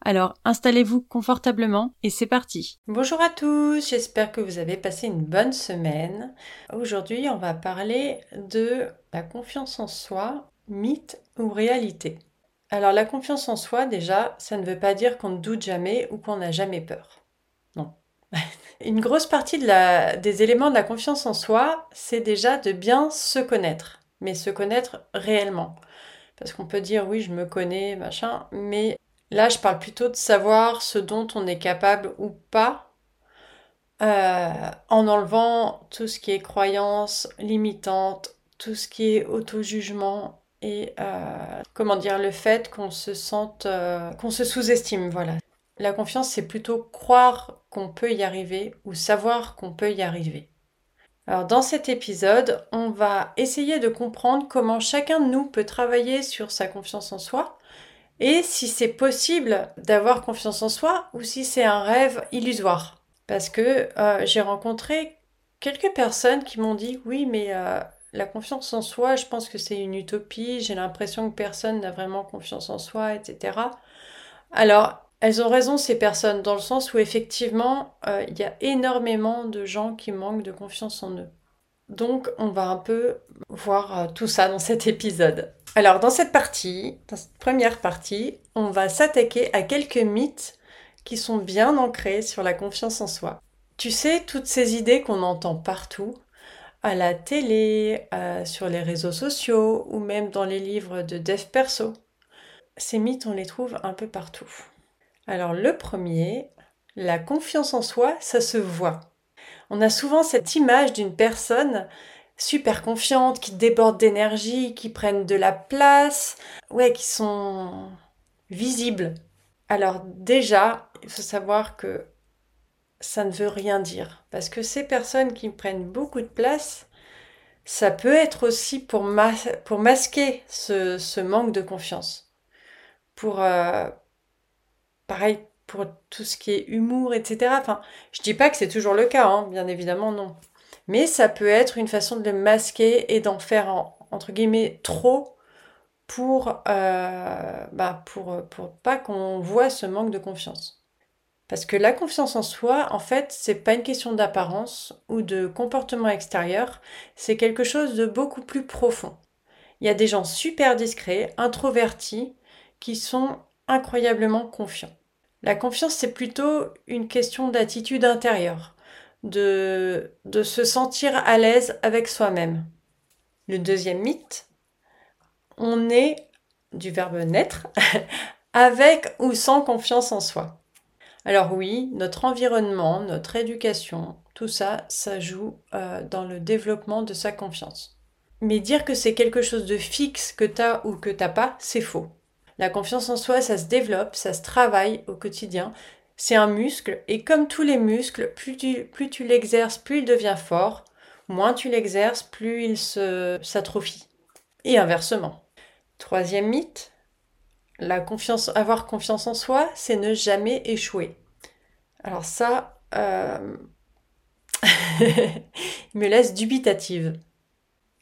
Alors installez-vous confortablement et c'est parti. Bonjour à tous, j'espère que vous avez passé une bonne semaine. Aujourd'hui on va parler de la confiance en soi, mythe ou réalité. Alors la confiance en soi déjà, ça ne veut pas dire qu'on ne doute jamais ou qu'on n'a jamais peur. Non. une grosse partie des éléments de la confiance en soi, c'est déjà de bien se connaître, mais se connaître réellement. Parce qu'on peut dire oui, je me connais, machin, mais Là, je parle plutôt de savoir ce dont on est capable ou pas, euh, en enlevant tout ce qui est croyance limitante, tout ce qui est auto-jugement et euh, comment dire le fait qu'on se sente, euh, qu'on se sous-estime. Voilà. La confiance, c'est plutôt croire qu'on peut y arriver ou savoir qu'on peut y arriver. Alors dans cet épisode, on va essayer de comprendre comment chacun de nous peut travailler sur sa confiance en soi et si c'est possible d'avoir confiance en soi ou si c'est un rêve illusoire. Parce que euh, j'ai rencontré quelques personnes qui m'ont dit oui mais euh, la confiance en soi je pense que c'est une utopie, j'ai l'impression que personne n'a vraiment confiance en soi, etc. Alors elles ont raison ces personnes dans le sens où effectivement euh, il y a énormément de gens qui manquent de confiance en eux. Donc on va un peu voir tout ça dans cet épisode. Alors dans cette partie, dans cette première partie, on va s'attaquer à quelques mythes qui sont bien ancrés sur la confiance en soi. Tu sais, toutes ces idées qu'on entend partout, à la télé, euh, sur les réseaux sociaux ou même dans les livres de dev perso. Ces mythes, on les trouve un peu partout. Alors le premier, la confiance en soi, ça se voit. On a souvent cette image d'une personne super confiantes, qui débordent d'énergie, qui prennent de la place, ouais, qui sont visibles. Alors déjà, il faut savoir que ça ne veut rien dire. Parce que ces personnes qui prennent beaucoup de place, ça peut être aussi pour, masquer ce, manque de confiance. Pour, euh, pareil, pour tout ce qui est humour, etc. Enfin, je dis pas que c'est toujours le cas, hein, bien évidemment, non. Mais ça peut être une façon de le masquer et d'en faire, entre guillemets, trop pour, euh, bah pour pas qu'on voit ce manque de confiance. Parce que la confiance en soi, en fait, c'est pas une question d'apparence ou de comportement extérieur, c'est quelque chose de beaucoup plus profond. Il y a des gens super discrets, introvertis, qui sont incroyablement confiants. La confiance, c'est plutôt une question d'attitude intérieure de, de se sentir à l'aise avec soi-même. Le deuxième mythe, on est du verbe naître avec ou sans confiance en soi. Alors oui, notre environnement, notre éducation, tout ça, ça joue euh, dans le développement de sa confiance. Mais dire que c'est quelque chose de fixe que tu as ou que t'as pas, c'est faux. La confiance en soi, ça se développe, ça se travaille au quotidien, c'est un muscle et comme tous les muscles, plus tu, l'exerces, plus il devient fort, moins tu l'exerces, plus il s'atrophie. Et inversement. Troisième mythe, la confiance, avoir confiance en soi, c'est ne jamais échouer. Alors ça, euh... il me laisse dubitative.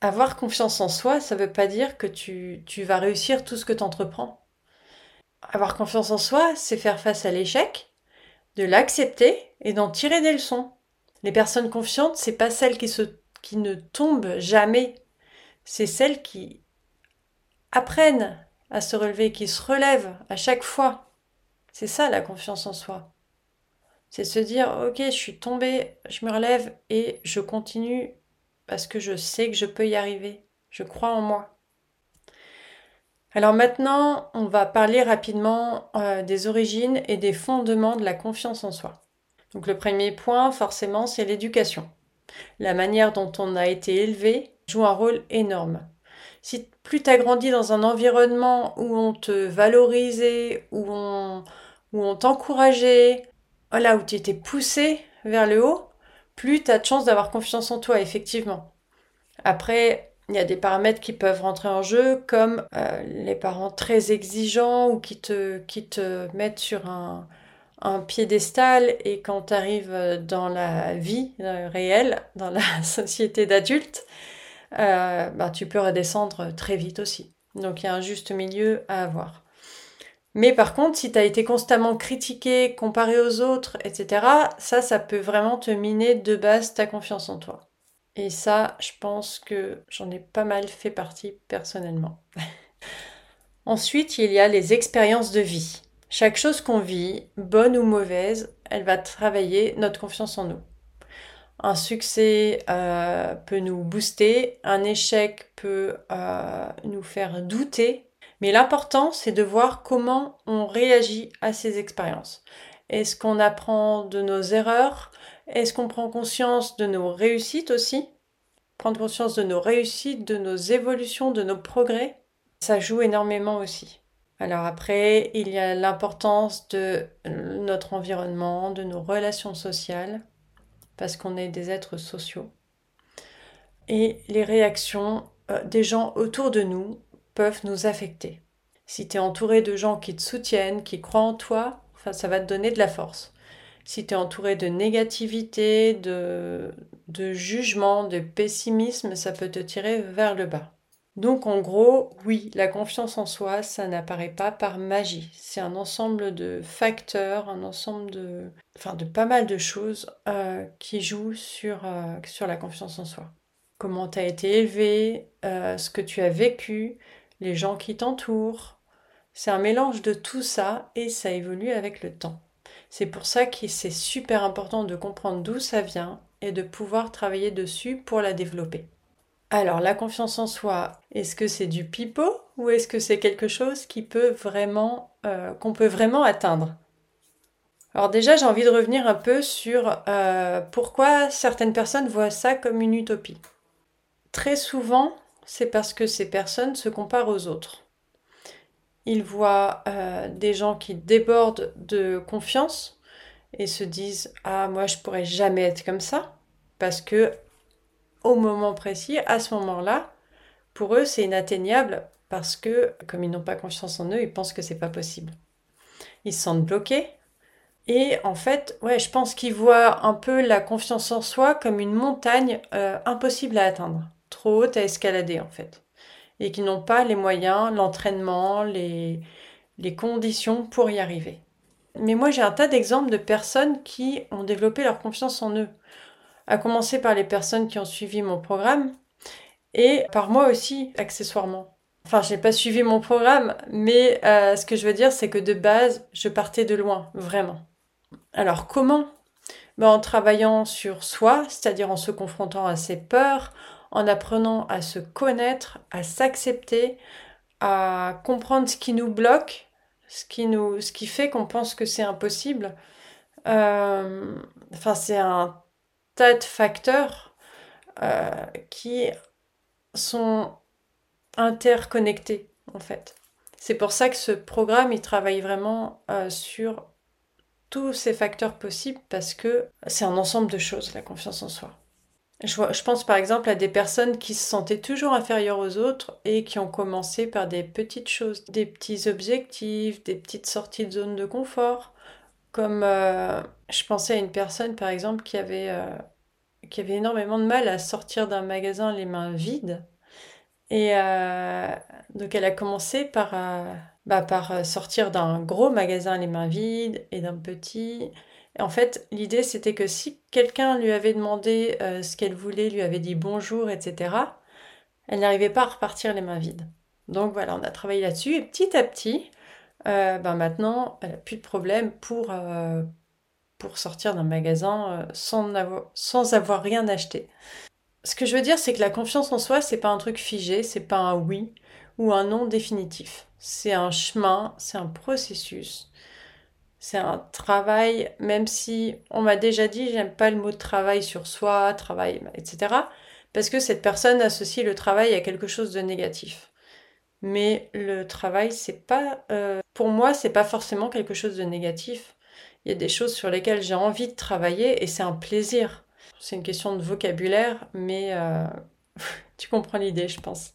Avoir confiance en soi, ça ne veut pas dire que tu vas réussir tout ce que tu entreprends. Avoir confiance en soi, c'est faire face à l'échec, de l'accepter et d'en tirer des leçons. Les personnes confiantes, c'est pas celles qui, se, qui ne tombent jamais, c'est celles qui apprennent à se relever, qui se relèvent à chaque fois. C'est ça la confiance en soi. C'est se dire, ok, je suis tombée, je me relève et je continue parce que je sais que je peux y arriver. Je crois en moi. Alors maintenant, on va parler rapidement euh, des origines et des fondements de la confiance en soi. Donc le premier point, forcément, c'est l'éducation. La manière dont on a été élevé joue un rôle énorme. Si plus tu as grandi dans un environnement où on te valorisait, où on, où on t'encourageait, voilà, où tu étais poussé vers le haut, plus tu as de chance d'avoir confiance en toi, effectivement. Après, Il y a des paramètres qui peuvent rentrer en jeu, comme euh, les parents très exigeants ou qui te, mettent sur un, piédestal et quand tu arrives dans la vie euh, réelle, dans la société d'adultes, euh, bah, tu peux redescendre très vite aussi. Donc il y a un juste milieu à avoir. Mais par contre, si tu as été constamment critiqué, comparé aux autres, etc., ça, ça peut vraiment te miner de base ta confiance en toi. Et ça, je pense que j'en ai pas mal fait partie personnellement. Ensuite, il y a les expériences de vie. Chaque chose qu'on vit, bonne ou mauvaise, elle va travailler notre confiance en nous. Un succès euh, peut nous booster, un échec peut euh, nous faire douter, mais l'important c'est de voir comment on réagit à ces expériences. Est-ce qu'on apprend de nos erreurs? Est-ce qu'on prend conscience de nos réussites aussi? Prendre conscience de nos réussites, de nos évolutions, de nos progrès, ça joue énormément aussi. Alors après, il y a l'importance de notre environnement, de nos relations sociales, parce qu'on est des êtres sociaux. Et les réactions euh, des gens autour de nous peuvent nous affecter. Si tu es entouré de gens qui te soutiennent, qui croient en toi, ça va te donner de la force. Si tu es entouré de négativité, de, de jugement, de pessimisme, ça peut te tirer vers le bas. Donc en gros, oui, la confiance en soi, ça n'apparaît pas par magie. C'est un ensemble de facteurs, un ensemble de, enfin, de pas mal de choses euh, qui jouent sur, euh, sur la confiance en soi. Comment tu as été élevé, euh, ce que tu as vécu, les gens qui t'entourent. C'est un mélange de tout ça et ça évolue avec le temps. C'est pour ça que c'est super important de comprendre d'où ça vient et de pouvoir travailler dessus pour la développer. Alors, la confiance en soi, est-ce que c'est du pipeau ou est-ce que c'est quelque chose qui peut vraiment, euh, qu'on peut vraiment atteindre? Alors déjà, j'ai envie de revenir un peu sur euh, pourquoi certaines personnes voient ça comme une utopie. Très souvent, c'est parce que ces personnes se comparent aux autres. Ils voient euh, des gens qui débordent de confiance et se disent ah moi je pourrais jamais être comme ça parce que au moment précis, à ce moment-là, pour eux, c'est inatteignable parce que, comme ils n'ont pas confiance en eux, ils pensent que c'est pas possible. Ils se sentent bloqués. Et en fait, ouais, je pense qu'ils voient un peu la confiance en soi comme une montagne euh, impossible à atteindre, trop haute à escalader en fait. Et qui n'ont pas les moyens, l'entraînement, les, conditions pour y arriver. Mais moi, j'ai un tas d'exemples de personnes qui ont développé leur confiance en eux à commencer par les personnes qui ont suivi mon programme et par moi aussi, accessoirement. Enfin, je n'ai pas suivi mon programme, mais euh, ce que je veux dire, c'est que de base, je partais de loin, vraiment. Alors, comment? Ben, En travaillant sur soi, c'est-à-dire en se confrontant à ses peurs, en apprenant à se connaître, à s'accepter, à comprendre ce qui nous bloque, ce qui, nous, ce qui fait qu'on pense que c'est impossible. Euh, enfin, c'est un tas de facteurs euh, qui sont interconnectés en fait. C'est pour ça que ce programme, il travaille vraiment euh, sur tous ces facteurs possibles parce que c'est un ensemble de choses, la confiance en soi. Je, pense par exemple à des personnes qui se sentaient toujours inférieures aux autres et qui ont commencé par des petites choses, des petits objectifs, des petites sorties de zone de confort, comme euh, je pensais à une personne, par exemple, qui avait, euh, qui avait énormément de mal à sortir d'un magasin les mains vides. Et euh, donc, elle a commencé par, bah, par sortir d'un gros magasin les mains vides et d'un petit. En fait, l'idée, c'était que si quelqu'un lui avait demandé ce qu'elle voulait, lui avait dit bonjour, etc., elle n'arrivait pas à repartir les mains vides. Donc voilà, on a travaillé là-dessus. Et petit à petit, euh, ben maintenant, elle n'a plus de problème pour, euh, pour sortir d'un magasin euh, sans, avoir, sans avoir rien acheté. Ce que je veux dire, c'est que la confiance en soi, c'est pas un truc figé, c'est pas un oui ou un non définitif. C'est un chemin, c'est un processus, c'est un travail, même si on m'a déjà dit, j'aime pas le mot travail sur soi, travail, etc. Parce que cette personne associe le travail à quelque chose de négatif mais le travail, c'est pas, euh, pour moi, c'est pas forcément quelque chose de négatif. Il y a des choses sur lesquelles j'ai envie de travailler et c'est un plaisir. C'est une question de vocabulaire, mais, euh, tu comprends l'idée, je pense.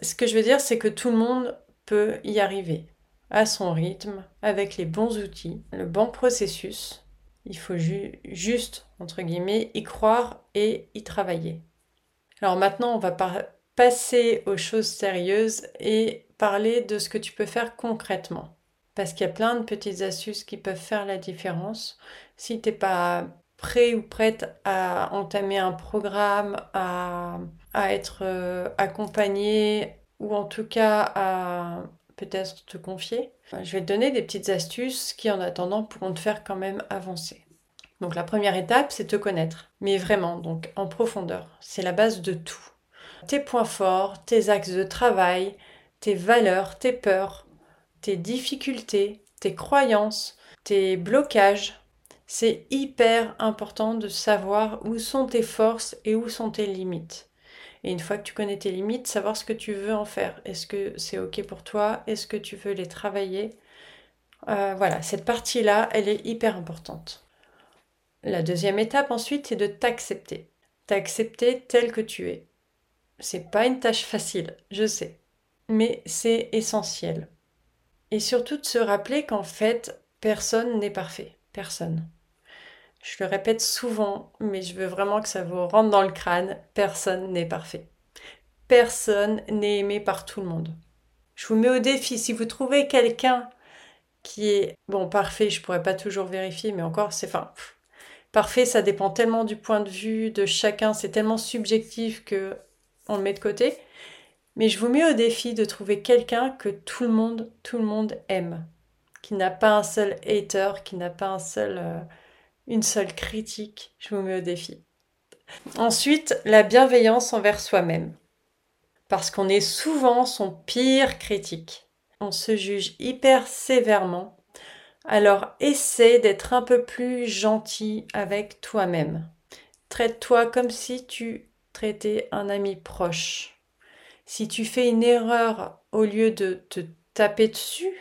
Ce que je veux dire, c'est que tout le monde peut y arriver à son rythme, avec les bons outils, le bon processus. Il faut juste, entre guillemets, y croire et y travailler. Alors maintenant, on va passer aux choses sérieuses et parler de ce que tu peux faire concrètement. Parce qu'il y a plein de petites astuces qui peuvent faire la différence. Si tu n'es pas prêt ou prête à entamer un programme, à, être euh, accompagné ou en tout cas à peut-être te confier, je vais te donner des petites astuces qui en attendant pourront te faire quand même avancer. Donc la première étape, c'est te connaître, mais vraiment, donc en profondeur. C'est la base de tout. Tes points forts, tes axes de travail, tes valeurs, tes peurs, tes difficultés, tes croyances, tes blocages. C'est hyper important de savoir où sont tes forces et où sont tes limites. Et une fois que tu connais tes limites, savoir ce que tu veux en faire. Est-ce que c'est OK pour toi? Est-ce que tu veux les travailler? Euh, Voilà, cette partie-là, elle est hyper importante. La deuxième étape ensuite, c'est de t'accepter. T'accepter tel que tu es. C'est pas une tâche facile, je sais, mais c'est essentiel. Et surtout de se rappeler qu'en fait, personne n'est parfait. Personne. Je le répète souvent, mais je veux vraiment que ça vous rentre dans le crâne. Personne n'est parfait. Personne n'est aimé par tout le monde. Je vous mets au défi, si vous trouvez quelqu'un qui est, bon, parfait, je pourrais pas toujours vérifier, mais encore, c'est, enfin, parfait, ça dépend tellement du point de vue de chacun, c'est tellement subjectif que on le met de côté. Mais je vous mets au défi de trouver quelqu'un que tout le monde, tout le monde aime, qui n'a pas un seul hater, qui n'a pas un seul, euh, une seule critique. Je vous mets au défi. Ensuite, la bienveillance envers soi-même. Parce qu'on est souvent son pire critique. On se juge hyper sévèrement. Alors essaie d'être un peu plus gentil avec toi-même. Traite-toi comme si tu traitais un ami proche. Si tu fais une erreur, au lieu de te taper dessus,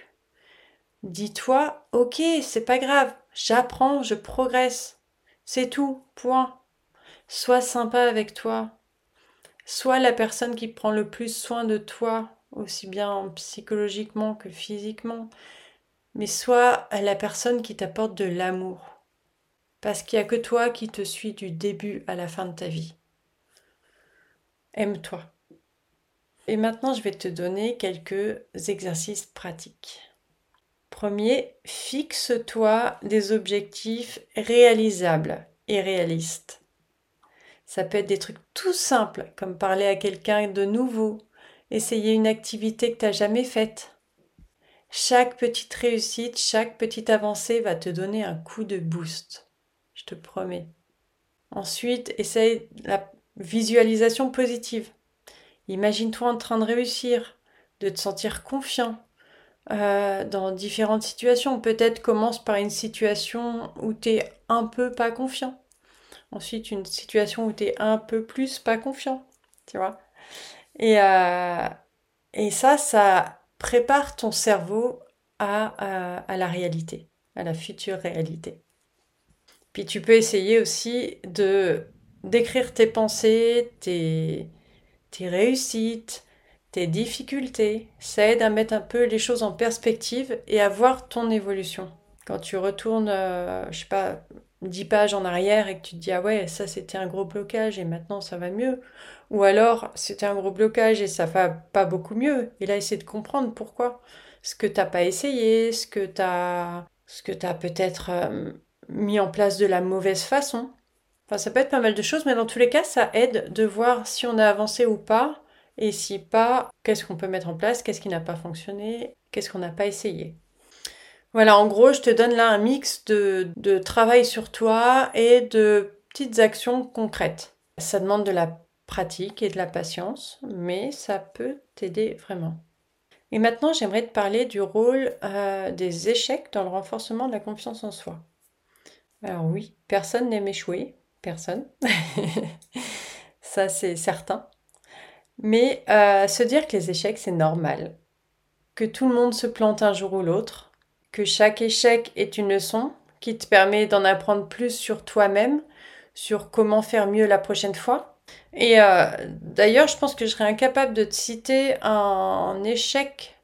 dis-toi, ok, c'est pas grave, j'apprends, je progresse. C'est tout, point. Sois sympa avec toi. Sois la personne qui prend le plus soin de toi, aussi bien psychologiquement que physiquement. Mais sois la personne qui t'apporte de l'amour. Parce qu'il n'y a que toi qui te suis du début à la fin de ta vie. Aime-toi. Et maintenant, je vais te donner quelques exercices pratiques. Premier, fixe-toi des objectifs réalisables et réalistes. Ça peut être des trucs tout simples, comme parler à quelqu'un de nouveau, essayer une activité que tu n'as jamais faite. Chaque petite réussite, chaque petite avancée va te donner un coup de boost. Je te promets. Ensuite, essaye la visualisation positive. Imagine-toi en train de réussir, de te sentir confiant euh, dans différentes situations. Peut-être commence par une situation où tu es un peu pas confiant. Ensuite, une situation où tu es un peu plus pas confiant. Tu vois et, euh, et ça, ça prépare ton cerveau à, à, la réalité, à la future réalité. Puis tu peux essayer aussi de d'écrire tes pensées, tes, tes réussites, tes difficultés. Ça aide à mettre un peu les choses en perspective et à voir ton évolution. Quand tu retournes, euh, je sais pas, 10 pages en arrière et que tu te dis ah ouais, ça c'était un gros blocage et maintenant ça va mieux. Ou alors c'était un gros blocage et ça va pas beaucoup mieux. Et là, essayer de comprendre pourquoi. Ce que t'as pas essayé, ce que t'as, ce que t'as peut-être euh, mis en place de la mauvaise façon. Enfin, ça peut être pas mal de choses, mais dans tous les cas, ça aide de voir si on a avancé ou pas, et si pas, qu'est-ce qu'on peut mettre en place, qu'est-ce qui n'a pas fonctionné, qu'est-ce qu'on n'a pas essayé? Voilà, en gros, je te donne là un mix de, travail sur toi et de petites actions concrètes. Ça demande de la pratique et de la patience, mais ça peut t'aider vraiment. Et maintenant, j'aimerais te parler du rôle euh, des échecs dans le renforcement de la confiance en soi. Alors oui, personne n'aime échouer, personne. Ça, c'est certain. Mais euh, se dire que les échecs, c'est normal. Que tout le monde se plante un jour ou l'autre. Que chaque échec est une leçon qui te permet d'en apprendre plus sur toi-même, sur comment faire mieux la prochaine fois. Et euh, d'ailleurs, je pense que je serais incapable de te citer un échec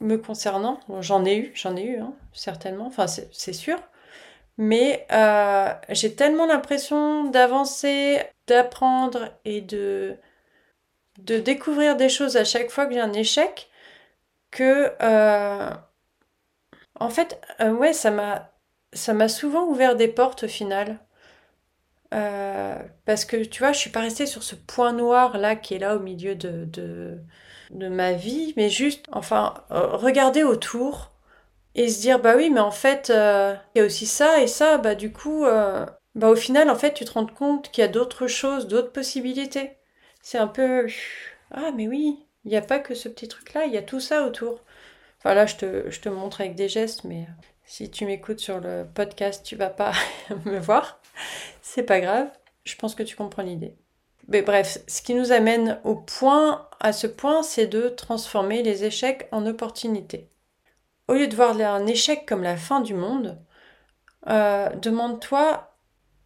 me concernant. J'en ai eu, j'en ai eu, hein, certainement, enfin c'est sûr. Mais euh, j'ai tellement l'impression d'avancer, d'apprendre et de, de découvrir des choses à chaque fois que j'ai un échec que euh, en fait ouais ça m'a ça m'a souvent ouvert des portes au final euh, parce que tu vois, je suis pas restée sur ce point noir là qui est là au milieu de, de, de ma vie, mais juste, enfin, euh, regarder autour et se dire, bah oui, mais en fait, euh, il y a aussi ça et ça, bah du coup, bah au final, en fait, tu te rends compte qu'il y a d'autres choses, d'autres possibilités. C'est un peu, ah, mais oui, il n'y a pas que ce petit truc-là, il y a tout ça autour. Enfin là, je te, montre avec des gestes, mais si tu m'écoutes sur le podcast, tu vas pas me voir. C'est pas grave. Je pense que tu comprends l'idée. Mais bref, ce qui nous amène au point, à ce point, c'est de transformer les échecs en opportunités. Au lieu de voir un échec comme la fin du monde, euh, demande-toi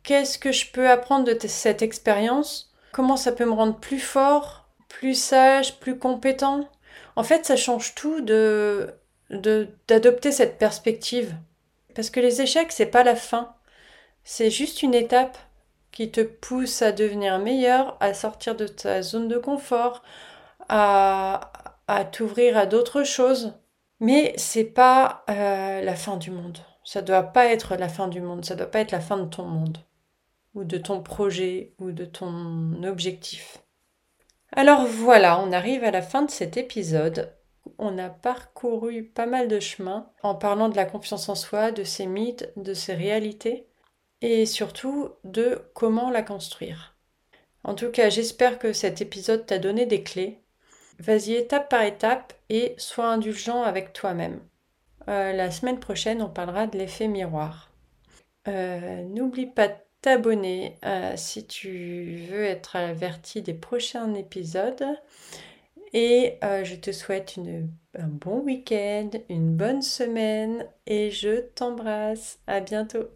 qu'est-ce que je peux apprendre de cette expérience Comment ça peut me rendre plus fort, plus sage, plus compétent En fait, ça change tout d'adopter cette perspective. Parce que les échecs, c'est pas la fin. C'est juste une étape qui te pousse à devenir meilleur, à sortir de ta zone de confort, à, t'ouvrir à d'autres choses. Mais c'est pas euh, la fin du monde. Ça doit pas être la fin du monde. Ça doit pas être la fin de ton monde, ou de ton projet, ou de ton objectif. Alors voilà, on arrive à la fin de cet épisode on a parcouru pas mal de chemins en parlant de la confiance en soi, de ses mythes, de ses réalités et surtout de comment la construire. En tout cas, j'espère que cet épisode t'a donné des clés. Vas-y étape par étape et sois indulgent avec toi-même. Euh, la semaine prochaine, on parlera de l'effet miroir. Euh, n'oublie pas de t'abonner euh, si tu veux être averti des prochains épisodes. Et euh, je te souhaite un bon week-end, une bonne semaine et je t'embrasse. À bientôt.